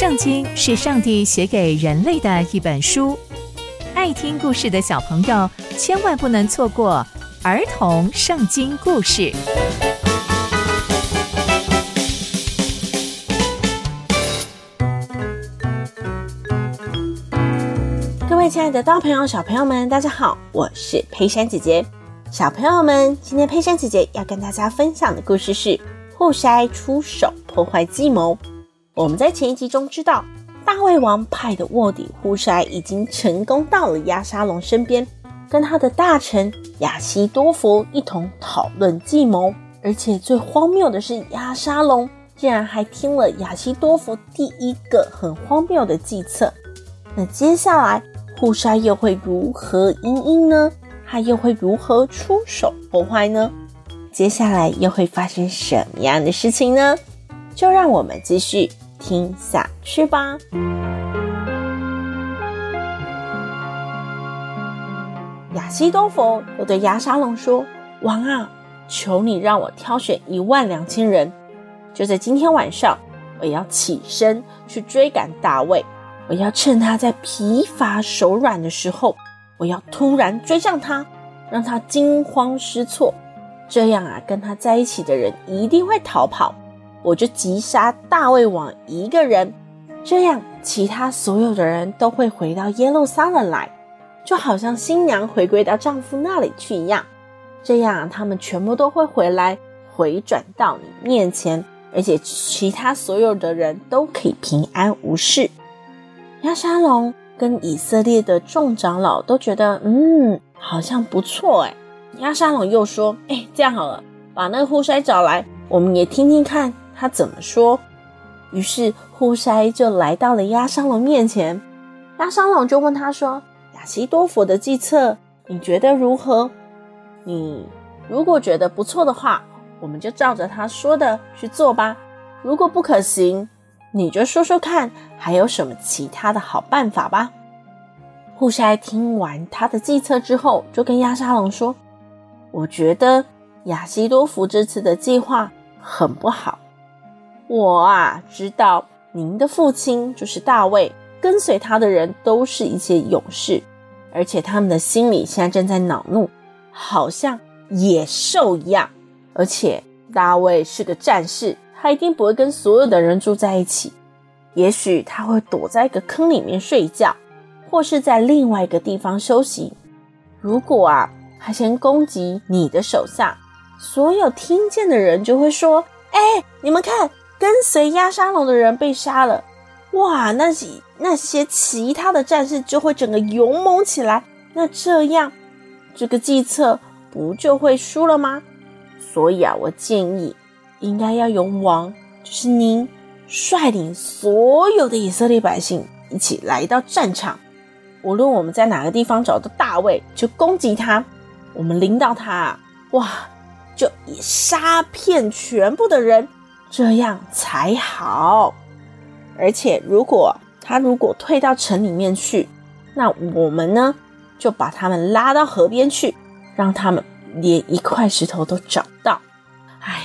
圣经是上帝写给人类的一本书，爱听故事的小朋友千万不能错过儿童圣经故事。各位亲爱的大朋友、小朋友们，大家好，我是佩珊姐姐。小朋友们，今天佩珊姐姐要跟大家分享的故事是互筛出手破坏计谋。我们在前一集中知道，大胃王派的卧底户筛已经成功到了押沙龙身边，跟他的大臣亚西多弗一同讨论计谋。而且最荒谬的是，押沙龙竟然还听了亚西多弗第一个很荒谬的计策。那接下来户筛又会如何因应呢？他又会如何出手破坏呢？接下来又会发生什么样的事情呢？就让我们继续。听下去吧。亚西多弗又对亚沙龙说：“王啊，求你让我挑选一万两千人，就在今天晚上，我要起身去追赶大卫。我要趁他在疲乏手软的时候，我要突然追上他，让他惊慌失措。这样啊，跟他在一起的人一定会逃跑。”我就击杀大卫王一个人，这样其他所有的人都会回到耶路撒冷来，就好像新娘回归到丈夫那里去一样。这样他们全部都会回来，回转到你面前，而且其他所有的人都可以平安无事。押沙龙跟以色列的众长老都觉得，嗯，好像不错哎。押沙龙又说，哎，这样好了，把那个户筛找来，我们也听听看。他怎么说？于是户筛就来到了押沙龙面前。押沙龙就问他说：“亚西多弗的计策，你觉得如何？你如果觉得不错的话，我们就照着他说的去做吧。如果不可行，你就说说看，还有什么其他的好办法吧。”户筛听完他的计策之后，就跟押沙龙说：“我觉得亚西多弗这次的计划很不好。”我啊，知道您的父亲就是大卫，跟随他的人都是一些勇士，而且他们的心里现在正在恼怒，好像野兽一样。而且大卫是个战士，他一定不会跟所有的人住在一起，也许他会躲在一个坑里面睡觉，或是在另外一个地方休息。如果啊，他先攻击你的手下，所有听见的人就会说：“哎，你们看。”跟随押沙龙的人被杀了，哇！那些那些其他的战士就会整个勇猛起来，那这样这个计策不就会输了吗？所以啊，我建议应该要由王，就是您率领所有的以色列百姓一起来到战场，无论我们在哪个地方找到大卫，就攻击他，我们领导他，哇，就以杀遍全部的人。这样才好，而且如果他如果退到城里面去，那我们呢就把他们拉到河边去，让他们连一块石头都找不到。哎，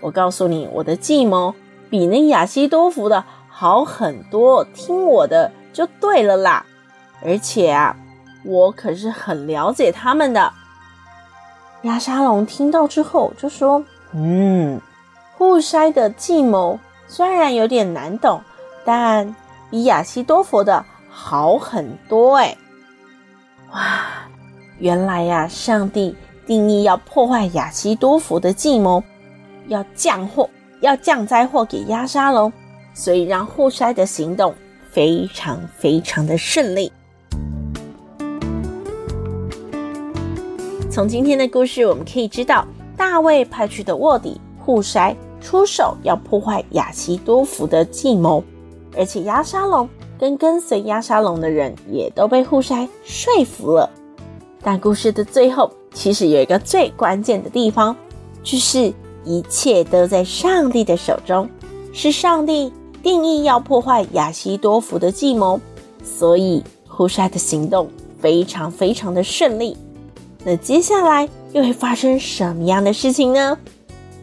我告诉你，我的计谋比那亚西多福的好很多，听我的就对了啦。而且啊，我可是很了解他们的。亚沙龙听到之后就说：“嗯。”户筛的计谋虽然有点难懂，但比亚希多弗的好很多哎！哇，原来呀，上帝定义要破坏亚希多弗的计谋，要降祸，要降灾祸给押沙龙，所以让户筛的行动非常非常的顺利。从今天的故事，我们可以知道，大卫派去的卧底户筛。出手要破坏亚西多福的计谋，而且押沙龙跟跟随押沙龙的人也都被护筛说服了。但故事的最后，其实有一个最关键的地方，就是一切都在上帝的手中，是上帝定义要破坏亚西多福的计谋，所以户筛的行动非常非常的顺利。那接下来又会发生什么样的事情呢？